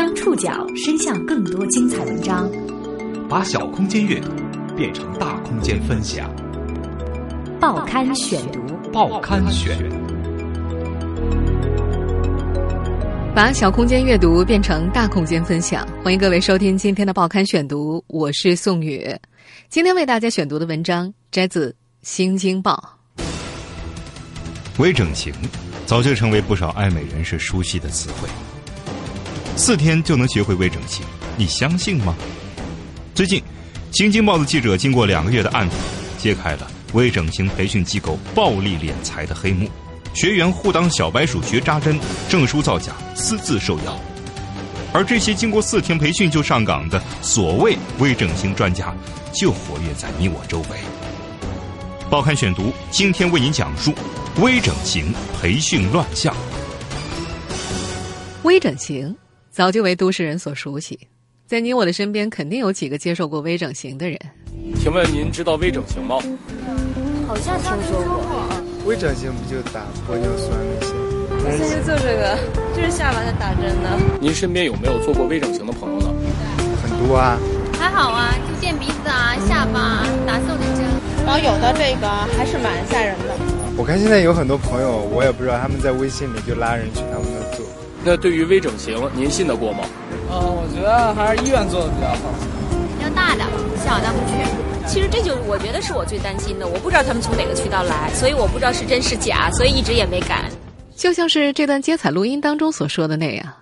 将触角伸向更多精彩文章，把小空间阅读变成大空间分享。报刊选读，报刊选，把小空间阅读变成大空间分享。欢迎各位收听今天的报刊选读，我是宋宇。今天为大家选读的文章摘自《新京报》。微整形早就成为不少爱美人士熟悉的词汇。四天就能学会微整形，你相信吗？最近，《新京报》的记者经过两个月的暗访，揭开了微整形培训机构暴力敛财的黑幕。学员互当小白鼠学扎针，证书造假，私自受邀。而这些经过四天培训就上岗的所谓微整形专家，就活跃在你我周围。报刊选读今天为您讲述微整形培训乱象。微整形。早就为都市人所熟悉，在你我的身边肯定有几个接受过微整形的人。请问您知道微整形吗？好像听说过。微整形不就打玻尿酸那些？我现在做这个，就是下巴在打针呢。您身边有没有做过微整形的朋友呢？很多啊。还好啊，就垫鼻子啊、下巴、打瘦脸针。然后有的这个还是蛮吓人的。我看现在有很多朋友，我也不知道他们在微信里就拉人去他们那做。那对于微整形，您信得过吗？呃，我觉得还是医院做的比较好。要大的，小的不去。其实这就是我觉得是我最担心的，我不知道他们从哪个渠道来，所以我不知道是真是假，所以一直也没敢。就像是这段接彩录音当中所说的那样，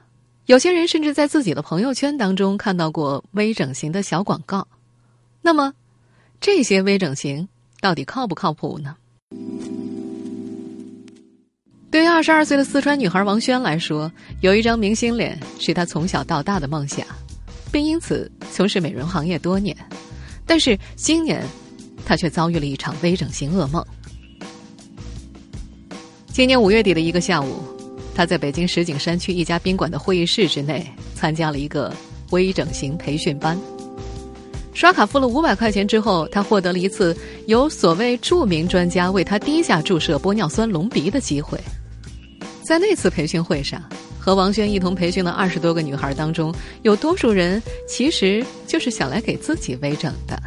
有些人甚至在自己的朋友圈当中看到过微整形的小广告。那么，这些微整形到底靠不靠谱呢？对于二十二岁的四川女孩王轩来说，有一张明星脸是她从小到大的梦想，并因此从事美容行业多年。但是今年，她却遭遇了一场微整形噩梦。今年五月底的一个下午，她在北京石景山区一家宾馆的会议室之内参加了一个微整形培训班。刷卡付了五百块钱之后，她获得了一次由所谓著名专家为她低价注射玻尿酸隆鼻的机会。在那次培训会上，和王轩一同培训的二十多个女孩当中，有多数人其实就是想来给自己微整的。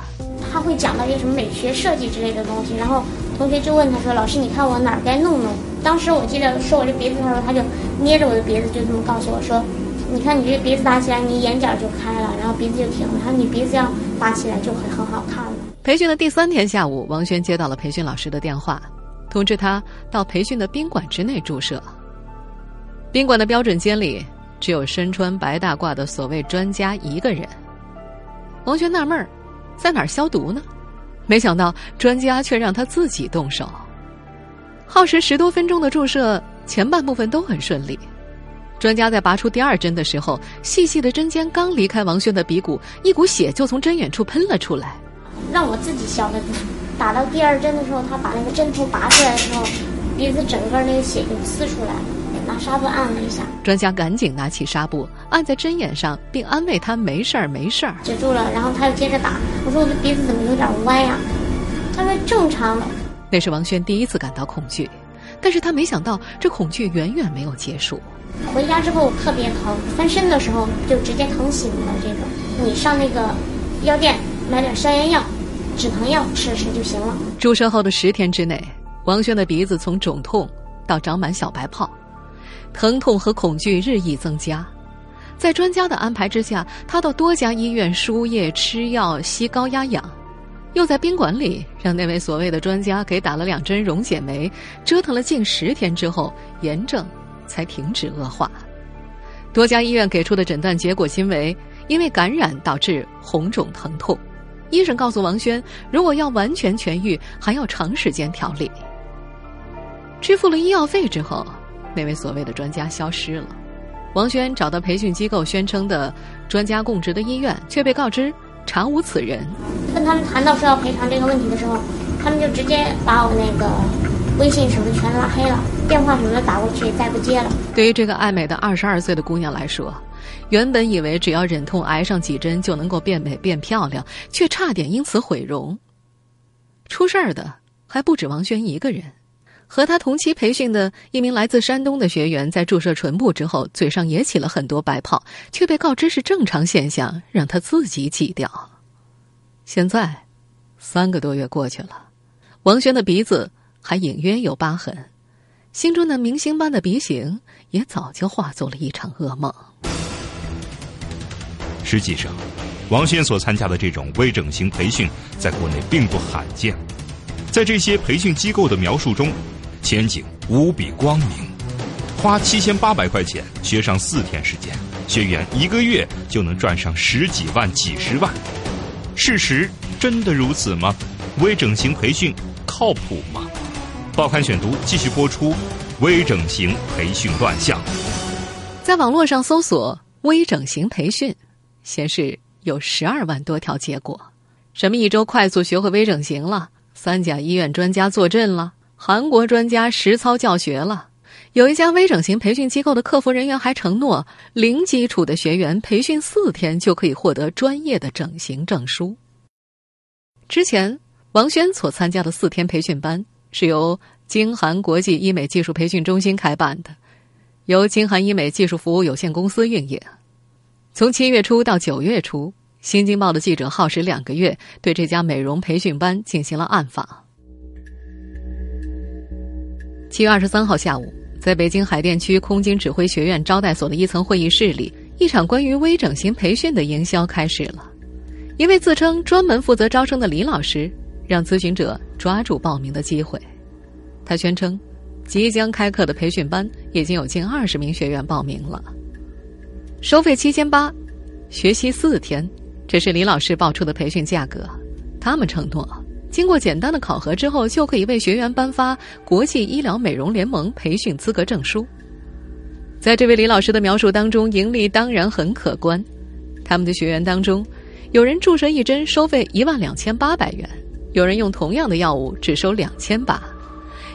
他会讲到一些什么美学设计之类的东西，然后同学就问他说：“老师，你看我哪儿该弄弄？”当时我记得说我这鼻子的时候，他就捏着我的鼻子，就这么告诉我说：“你看你这鼻子打起来，你眼角就开了，然后鼻子就挺了，然后你鼻子要打起来就会很好看了。”培训的第三天下午，王轩接到了培训老师的电话，通知他到培训的宾馆之内注射。宾馆的标准间里只有身穿白大褂的所谓专家一个人。王轩纳闷儿，在哪儿消毒呢？没想到专家却让他自己动手。耗时十多分钟的注射，前半部分都很顺利。专家在拔出第二针的时候，细细的针尖刚离开王轩的鼻骨，一股血就从针眼处喷了出来。让我自己消的毒。打到第二针的时候，他把那个针头拔出来的时候，鼻子整个那个血就呲出来了。拿纱布按了一下，专家赶紧拿起纱布按在针眼上，并安慰他没事儿没事儿，止住了。然后他又接着打，我说我的鼻子怎么有点歪呀？他说正常。那是王轩第一次感到恐惧，但是他没想到这恐惧远远没有结束。回家之后特别疼，翻身的时候就直接疼醒了。这种你上那个药店买点消炎药、止疼药吃吃就行了。注射后的十天之内，王轩的鼻子从肿痛到长满小白泡。疼痛和恐惧日益增加，在专家的安排之下，他到多家医院输液、吃药、吸高压氧，又在宾馆里让那位所谓的专家给打了两针溶解酶，折腾了近十天之后，炎症才停止恶化。多家医院给出的诊断结果均为因为感染导致红肿疼痛。医生告诉王轩，如果要完全痊愈，还要长时间调理。支付了医药费之后。那位所谓的专家消失了，王轩找到培训机构宣称的专家供职的医院，却被告知查无此人。跟他们谈到说要赔偿这个问题的时候，他们就直接把我那个微信什么全拉黑了，电话什么的打过去再不接了。对于这个爱美的二十二岁的姑娘来说，原本以为只要忍痛挨上几针就能够变美变漂亮，却差点因此毁容。出事儿的还不止王轩一个人。和他同期培训的一名来自山东的学员，在注射唇部之后，嘴上也起了很多白泡，却被告知是正常现象，让他自己挤掉。现在，三个多月过去了，王轩的鼻子还隐约有疤痕，心中的明星般的鼻型也早就化作了一场噩梦。实际上，王轩所参加的这种微整形培训，在国内并不罕见，在这些培训机构的描述中。前景无比光明，花七千八百块钱学上四天时间，学员一个月就能赚上十几万、几十万。事实真的如此吗？微整形培训靠谱吗？报刊选读继续播出：微整形培训乱象。在网络上搜索“微整形培训”，显示有十二万多条结果。什么一周快速学会微整形了？三甲医院专家坐镇了？韩国专家实操教学了，有一家微整形培训机构的客服人员还承诺，零基础的学员培训四天就可以获得专业的整形证书。之前，王轩所参加的四天培训班是由京韩国际医美技术培训中心开办的，由京韩医美技术服务有限公司运营。从七月初到九月初，《新京报》的记者耗时两个月，对这家美容培训班进行了暗访。七月二十三号下午，在北京海淀区空军指挥学院招待所的一层会议室里，一场关于微整形培训的营销开始了。一位自称专门负责招生的李老师，让咨询者抓住报名的机会。他宣称，即将开课的培训班已经有近二十名学员报名了，收费七千八，学习四天，这是李老师报出的培训价格。他们承诺。经过简单的考核之后，就可以为学员颁发国际医疗美容联盟培训资格证书。在这位李老师的描述当中，盈利当然很可观。他们的学员当中，有人注射一针收费一万两千八百元，有人用同样的药物只收两千八，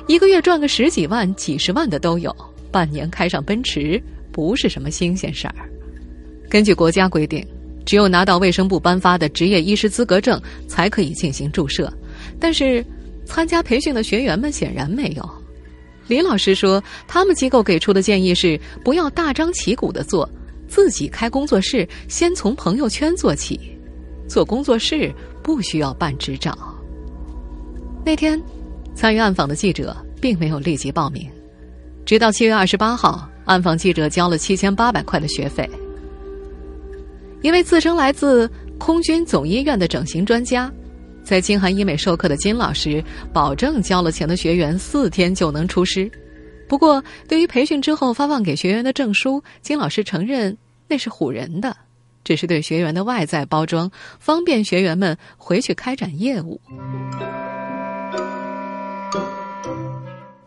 一个月赚个十几万、几十万的都有，半年开上奔驰不是什么新鲜事儿。根据国家规定，只有拿到卫生部颁发的执业医师资格证，才可以进行注射。但是，参加培训的学员们显然没有。李老师说，他们机构给出的建议是不要大张旗鼓的做，自己开工作室，先从朋友圈做起。做工作室不需要办执照。那天，参与暗访的记者并没有立即报名，直到七月二十八号，暗访记者交了七千八百块的学费。一位自称来自空军总医院的整形专家。在金韩医美授课的金老师保证交了钱的学员四天就能出师，不过对于培训之后发放给学员的证书，金老师承认那是唬人的，只是对学员的外在包装，方便学员们回去开展业务。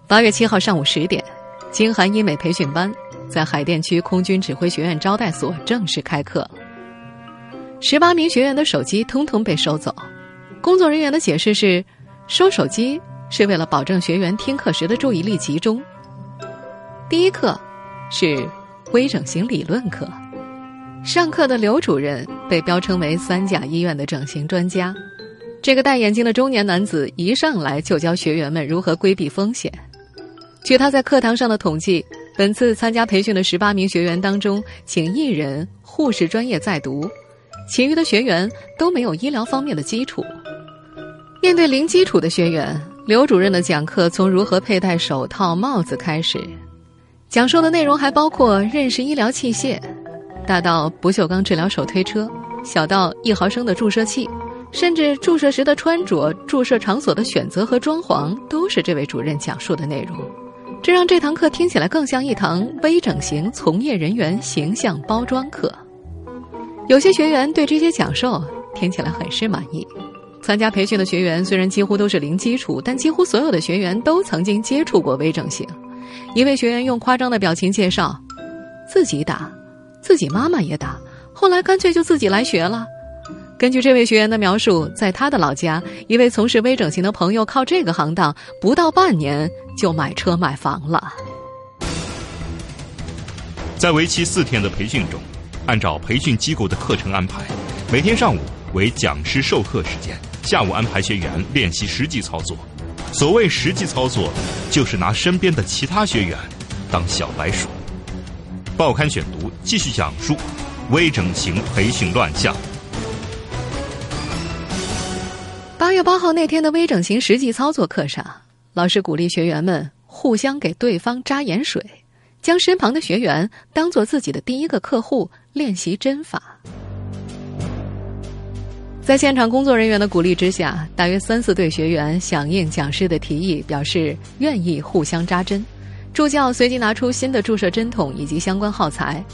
八月七号上午十点，金韩医美培训班在海淀区空军指挥学院招待所正式开课，十八名学员的手机通通被收走。工作人员的解释是，收手机是为了保证学员听课时的注意力集中。第一课是微整形理论课，上课的刘主任被标称为三甲医院的整形专家。这个戴眼镜的中年男子一上来就教学员们如何规避风险。据他在课堂上的统计，本次参加培训的十八名学员当中，仅一人护士专业在读，其余的学员都没有医疗方面的基础。面对零基础的学员，刘主任的讲课从如何佩戴手套、帽子开始，讲述的内容还包括认识医疗器械，大到不锈钢治疗手推车，小到一毫升的注射器，甚至注射时的穿着、注射场所的选择和装潢，都是这位主任讲述的内容。这让这堂课听起来更像一堂微整形从业人员形象包装课。有些学员对这些讲授听起来很是满意。参加培训的学员虽然几乎都是零基础，但几乎所有的学员都曾经接触过微整形。一位学员用夸张的表情介绍：“自己打，自己妈妈也打，后来干脆就自己来学了。”根据这位学员的描述，在他的老家，一位从事微整形的朋友靠这个行当，不到半年就买车买房了。在为期四天的培训中，按照培训机构的课程安排，每天上午为讲师授课时间。下午安排学员练习实际操作，所谓实际操作，就是拿身边的其他学员当小白鼠。报刊选读继续讲述微整形培训乱象。八月八号那天的微整形实际操作课上，老师鼓励学员们互相给对方扎盐水，将身旁的学员当做自己的第一个客户，练习针法。在现场工作人员的鼓励之下，大约三四对学员响应讲师的提议，表示愿意互相扎针。助教随即拿出新的注射针筒以及相关耗材，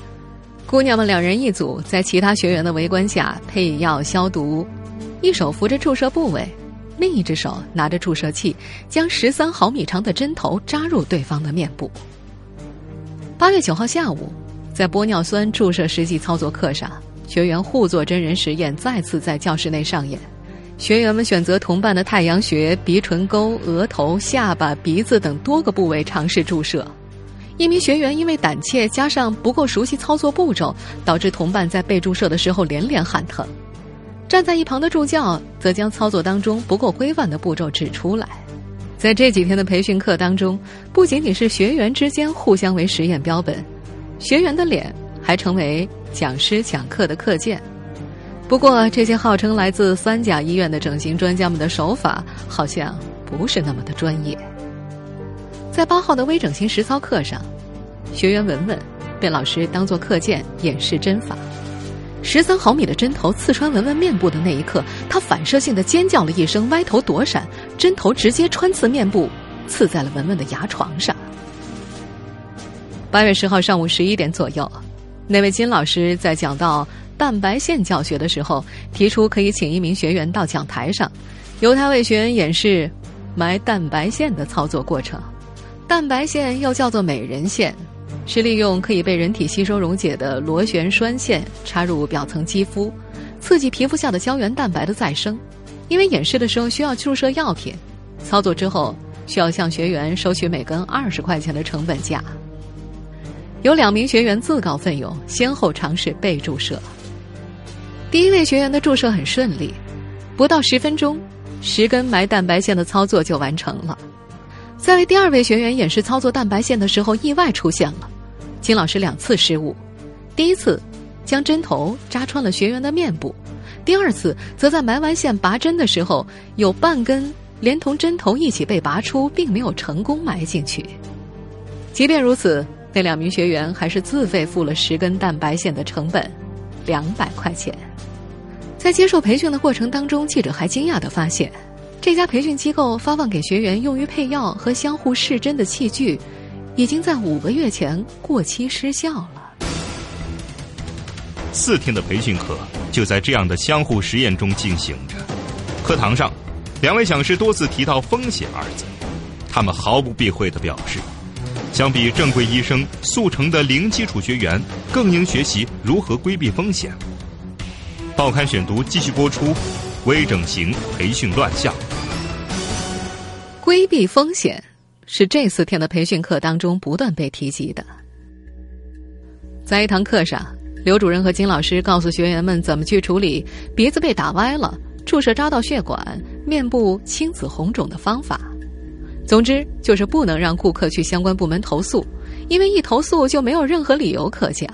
姑娘们两人一组，在其他学员的围观下配药消毒，一手扶着注射部位，另一只手拿着注射器，将十三毫米长的针头扎入对方的面部。八月九号下午，在玻尿酸注射实际操作课上，学员互做真人实验再次在教室内上演。学员们选择同伴的太阳穴、鼻唇沟、额头、下巴、鼻子等多个部位尝试注射。一名学员因为胆怯加上不够熟悉操作步骤，导致同伴在被注射的时候连连喊疼。站在一旁的助教则将操作当中不够规范的步骤指出来。在这几天的培训课当中，不仅仅是学员之间互相为实验标本，学员的脸还成为讲师讲课的课件。不过，这些号称来自三甲医院的整形专家们的手法，好像不是那么的专业。在八号的微整形实操课上，学员文文被老师当做课件演示针法。十三毫米的针头刺穿文文面部的那一刻，他反射性的尖叫了一声，歪头躲闪，针头直接穿刺面部，刺在了文文的牙床上。八月十号上午十一点左右，那位金老师在讲到。蛋白线教学的时候，提出可以请一名学员到讲台上，由他为学员演示埋蛋白线的操作过程。蛋白线又叫做美人线，是利用可以被人体吸收溶解的螺旋栓线插入表层肌肤，刺激皮肤下的胶原蛋白的再生。因为演示的时候需要注射药品，操作之后需要向学员收取每根二十块钱的成本价。有两名学员自告奋勇，先后尝试被注射。第一位学员的注射很顺利，不到十分钟，十根埋蛋白线的操作就完成了。在为第二位学员演示操作蛋白线的时候，意外出现了。金老师两次失误，第一次将针头扎穿了学员的面部，第二次则在埋完线拔针的时候，有半根连同针头一起被拔出，并没有成功埋进去。即便如此，那两名学员还是自费付了十根蛋白线的成本，两百块钱。在接受培训的过程当中，记者还惊讶地发现，这家培训机构发放给学员用于配药和相互试针的器具，已经在五个月前过期失效了。四天的培训课就在这样的相互实验中进行着。课堂上，两位讲师多次提到“风险”二字，他们毫不避讳地表示，相比正规医生速成的零基础学员，更应学习如何规避风险。报刊选读继续播出，微整形培训乱象。规避风险是这四天的培训课当中不断被提及的。在一堂课上，刘主任和金老师告诉学员们怎么去处理鼻子被打歪了、注射扎到血管、面部青紫红肿的方法。总之，就是不能让顾客去相关部门投诉，因为一投诉就没有任何理由可讲。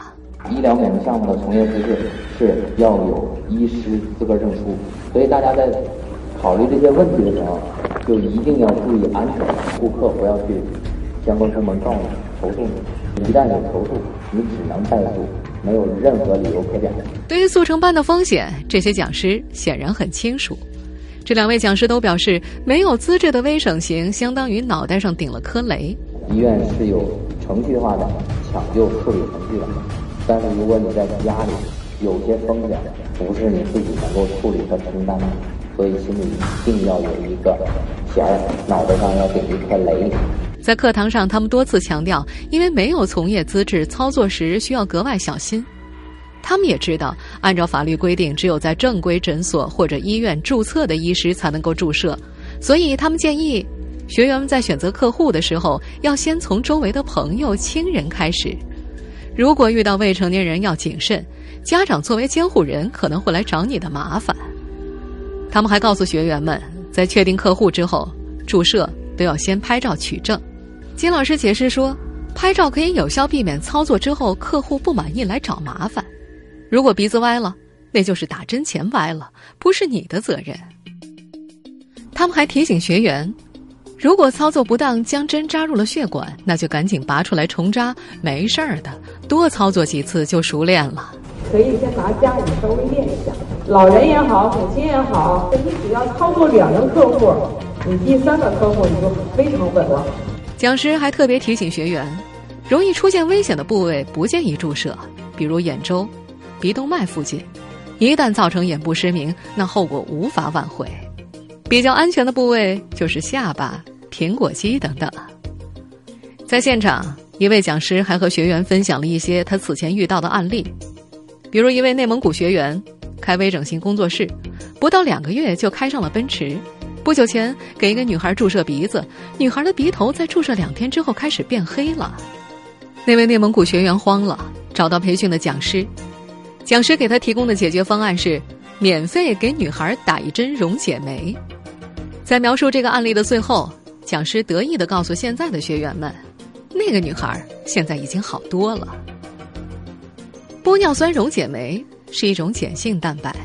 医疗美容项目的从业资质是要有医师资格证书，所以大家在考虑这些问题的时候，就一定要注意安全。顾客不要去相关部门告你投诉你，一旦有投诉，你只能败诉，没有任何理由可讲。对于速成班的风险，这些讲师显然很清楚。这两位讲师都表示，没有资质的微整形相当于脑袋上顶了颗雷。医院是有程序化的抢救处理程序的。但是如果你在家里，有些风险不是你自己能够处理和承担的，所以心里一定要有一个弦儿，脑袋上要顶一颗雷。在课堂上，他们多次强调，因为没有从业资质，操作时需要格外小心。他们也知道，按照法律规定，只有在正规诊所或者医院注册的医师才能够注射，所以他们建议学员们在选择客户的时候，要先从周围的朋友、亲人开始。如果遇到未成年人，要谨慎。家长作为监护人，可能会来找你的麻烦。他们还告诉学员们，在确定客户之后，注射都要先拍照取证。金老师解释说，拍照可以有效避免操作之后客户不满意来找麻烦。如果鼻子歪了，那就是打针前歪了，不是你的责任。他们还提醒学员，如果操作不当将针扎入了血管，那就赶紧拔出来重扎，没事儿的，多操作几次就熟练了。可以先拿家里稍微练一下，老人也好，母亲也好，你只要操作两个客户，你第三个客户你就非常稳了。讲师还特别提醒学员，容易出现危险的部位不建议注射，比如眼周、鼻动脉附近，一旦造成眼部失明，那后果无法挽回。比较安全的部位就是下巴、苹果肌等等。在现场，一位讲师还和学员分享了一些他此前遇到的案例，比如一位内蒙古学员开微整形工作室，不到两个月就开上了奔驰。不久前给一个女孩注射鼻子，女孩的鼻头在注射两天之后开始变黑了。那位内蒙古学员慌了，找到培训的讲师，讲师给他提供的解决方案是免费给女孩打一针溶解酶。在描述这个案例的最后，讲师得意的告诉现在的学员们，那个女孩现在已经好多了。玻尿酸溶解酶是一种碱性蛋白，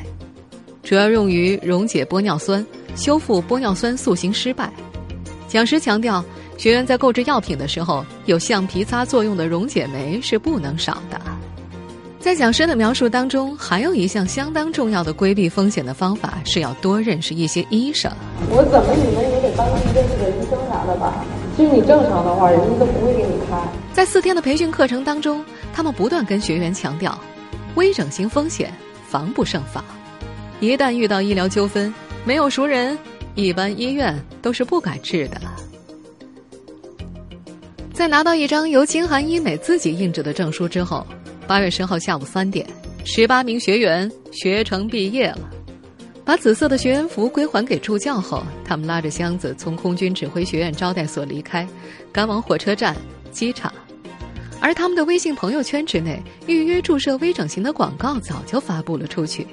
主要用于溶解玻尿酸。修复玻尿酸塑形失败。讲师强调，学员在购置药品的时候，有橡皮擦作用的溶解酶是不能少的。在讲师的描述当中，还有一项相当重要的规避风险的方法，是要多认识一些医生。我怎么你们也得帮认识个医生啥的吧？其实你正常的话，人家都不会给你开。在四天的培训课程当中，他们不断跟学员强调，微整形风险防不胜防，一旦遇到医疗纠纷。没有熟人，一般医院都是不敢治的。在拿到一张由金韩医美自己印制的证书之后，八月十号下午三点，十八名学员学成毕业了。把紫色的学员服归还给助教后，他们拉着箱子从空军指挥学院招待所离开，赶往火车站、机场。而他们的微信朋友圈之内，预约注射微整形的广告早就发布了出去。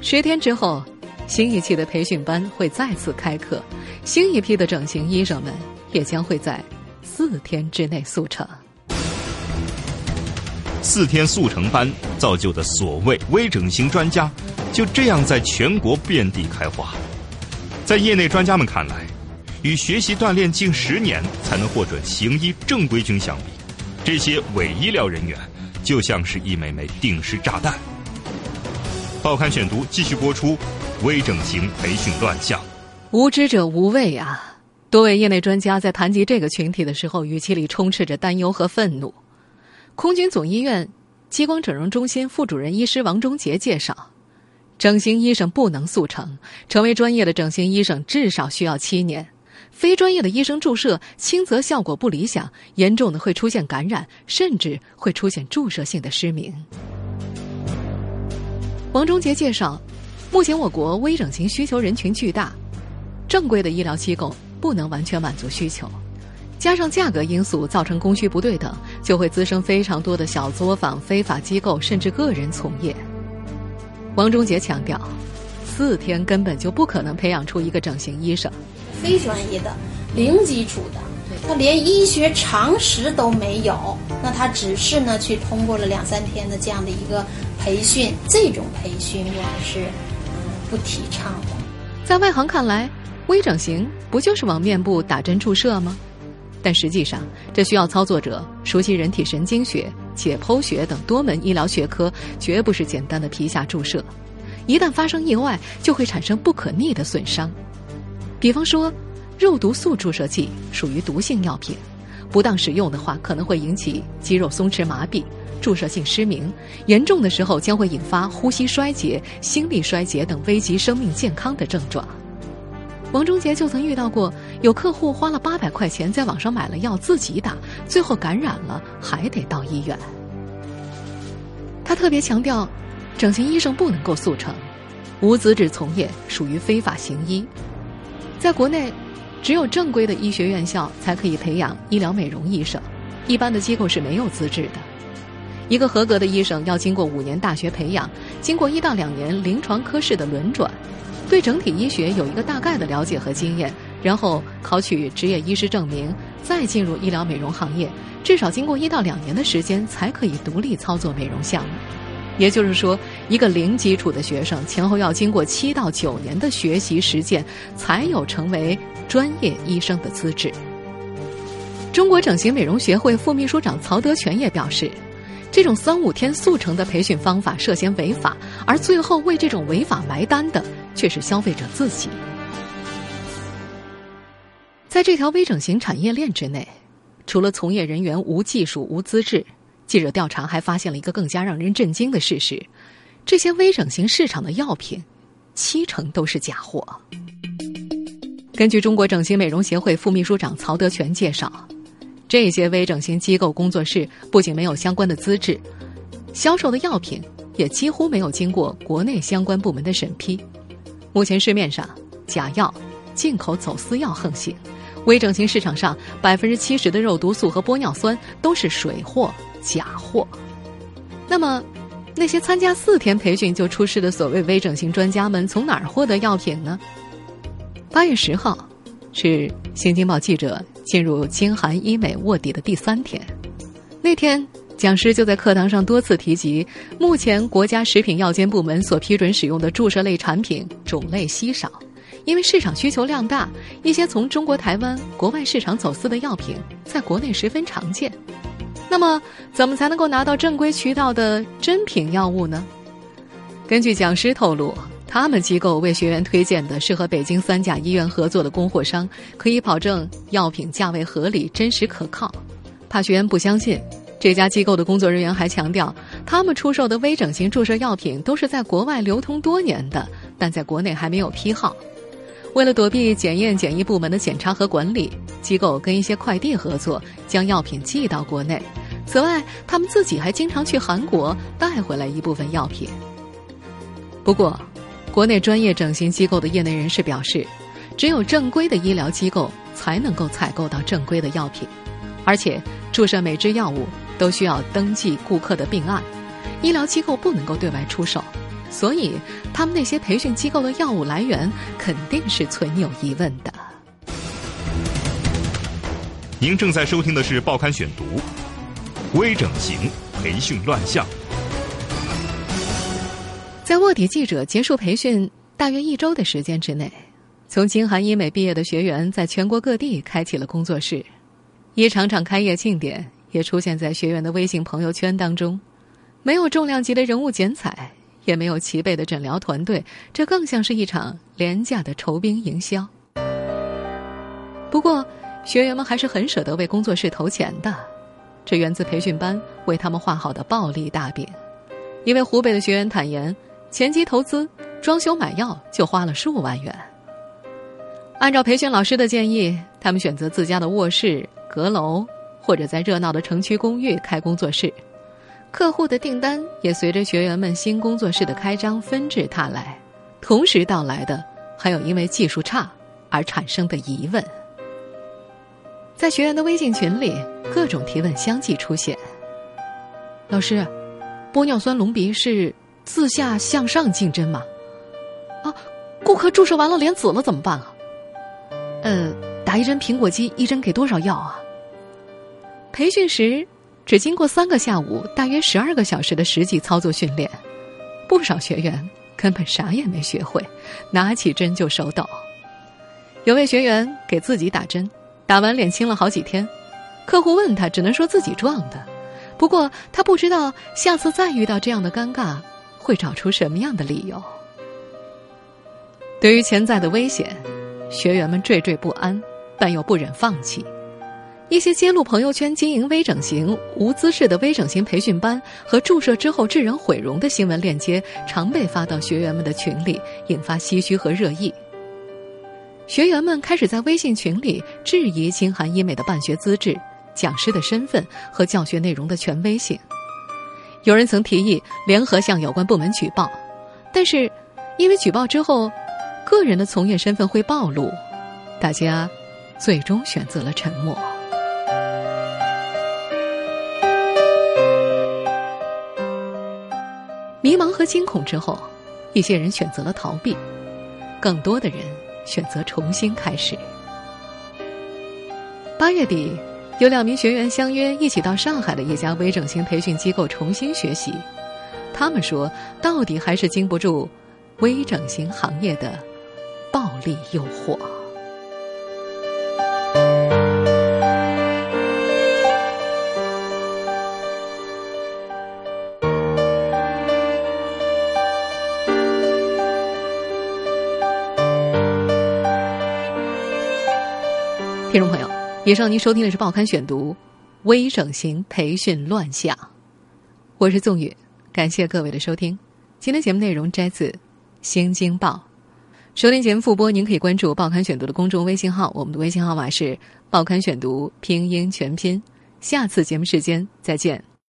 十天之后。新一期的培训班会再次开课，新一批的整形医生们也将会在四天之内速成。四天速成班造就的所谓微整形专家，就这样在全国遍地开花。在业内专家们看来，与学习锻炼近十年才能获准行医正规军相比，这些伪医疗人员就像是一枚枚定时炸弹。报刊选读继续播出。微整形培训乱象，无知者无畏啊！多位业内专家在谈及这个群体的时候，语气里充斥着担忧和愤怒。空军总医院激光整容中心副主任医师王忠杰介绍，整形医生不能速成，成为专业的整形医生至少需要七年。非专业的医生注射，轻则效果不理想，严重的会出现感染，甚至会出现注射性的失明。王忠杰介绍。目前我国微整形需求人群巨大，正规的医疗机构不能完全满足需求，加上价格因素造成供需不对等，就会滋生非常多的小作坊、非法机构甚至个人从业。王忠杰强调，四天根本就不可能培养出一个整形医生，非专业的、零基础的，他连医学常识都没有，那他只是呢去通过了两三天的这样的一个培训，这种培训我们是。不提倡的，在外行看来，微整形不就是往面部打针注射吗？但实际上，这需要操作者熟悉人体神经学、解剖学等多门医疗学科，绝不是简单的皮下注射。一旦发生意外，就会产生不可逆的损伤。比方说，肉毒素注射剂属于毒性药品，不当使用的话，可能会引起肌肉松弛麻痹。注射性失明，严重的时候将会引发呼吸衰竭、心力衰竭等危及生命健康的症状。王忠杰就曾遇到过，有客户花了八百块钱在网上买了药自己打，最后感染了，还得到医院。他特别强调，整形医生不能够速成，无资质从业属于非法行医。在国内，只有正规的医学院校才可以培养医疗美容医生，一般的机构是没有资质的。一个合格的医生要经过五年大学培养，经过一到两年临床科室的轮转，对整体医学有一个大概的了解和经验，然后考取执业医师证明，再进入医疗美容行业，至少经过一到两年的时间才可以独立操作美容项目。也就是说，一个零基础的学生前后要经过七到九年的学习实践，才有成为专业医生的资质。中国整形美容学会副秘书长曹德全也表示，这种三五天速成的培训方法涉嫌违法，而最后为这种违法埋单的却是消费者自己。在这条微整形产业链之内，除了从业人员无技术、无资质，记者调查还发现了一个更加让人震惊的事实：这些微整形市场的药品，七成都是假货。根据中国整形美容协会副秘书长曹德全介绍，这些微整形机构工作室不仅没有相关的资质，销售的药品也几乎没有经过国内相关部门的审批。目前市面上假药、进口走私药横行。微整形市场上百分之七十的肉毒素和玻尿酸都是水货、假货。那么，那些参加四天培训就出师的所谓微整形专家们从哪儿获得药品呢？八月十号，是《新京报》记者进入京韩医美卧底的第三天。那天，讲师就在课堂上多次提及，目前国家食品药监部门所批准使用的注射类产品种类稀少。因为市场需求量大，一些从中国台湾、国外市场走私的药品在国内十分常见。那么，怎么才能够拿到正规渠道的真品药物呢？根据讲师透露，他们机构为学员推荐的是和北京三甲医院合作的供货商，可以保证药品价位合理、真实可靠。怕学员不相信，这家机构的工作人员还强调，他们出售的微整形注射药品都是在国外流通多年的，但在国内还没有批号。为了躲避检验检疫部门的检查和管理，机构跟一些快递合作，将药品寄到国内。此外，他们自己还经常去韩国带回来一部分药品。不过，国内专业整形机构的业内人士表示，只有正规的医疗机构才能够采购到正规的药品，而且注射每支药物都需要登记顾客的病案，医疗机构不能够对外出售。所以，他们那些培训机构的药物来源肯定是存有疑问的。您正在收听的是《报刊选读》，微整形培训乱象。在卧底记者结束培训大约一周的时间之内，从京韩医美毕业的学员在全国各地开启了工作室，一场场开业庆典也出现在学员的微信朋友圈当中，没有重量级的人物剪彩。也没有齐备的诊疗团队，这更像是一场廉价的筹兵营销。不过，学员们还是很舍得为工作室投钱的，这源自培训班为他们画好的暴利大饼。一位湖北的学员坦言，前期投资装修买药就花了数万元。按照培训老师的建议，他们选择自家的卧室、阁楼，或者在热闹的城区公寓开工作室。客户的订单也随着学员们新工作室的开张纷至沓来，同时到来的还有因为技术差而产生的疑问。在学员的微信群里，各种提问相继出现。老师，玻尿酸隆鼻是自下向上竞争吗？啊，顾客注射完了脸紫了怎么办啊？呃，打一针苹果肌，一针给多少药啊？培训时。只经过三个下午，大约十二个小时的实际操作训练，不少学员根本啥也没学会，拿起针就手抖。有位学员给自己打针，打完脸青了好几天，客户问他，只能说自己撞的。不过他不知道下次再遇到这样的尴尬，会找出什么样的理由。对于潜在的危险，学员们惴惴不安，但又不忍放弃。一些揭露朋友圈经营微整形、无资质的微整形培训班和注射之后致人毁容的新闻链接，常被发到学员们的群里，引发唏嘘和热议。学员们开始在微信群里质疑清寒医美的办学资质、讲师的身份和教学内容的权威性。有人曾提议联合向有关部门举报，但是因为举报之后，个人的从业身份会暴露，大家最终选择了沉默。迷茫和惊恐之后，一些人选择了逃避，更多的人选择重新开始。八月底，有两名学员相约一起到上海的一家微整形培训机构重新学习。他们说，到底还是经不住微整形行业的暴力诱惑。听众朋友，以上您收听的是《报刊选读》，微整形培训乱象，我是宋宇，感谢各位的收听。今天节目内容摘自《新京报》，收听节目复播，您可以关注《报刊选读》的公众微信号，我们的微信号码是《报刊选读》拼音全拼。下次节目时间再见。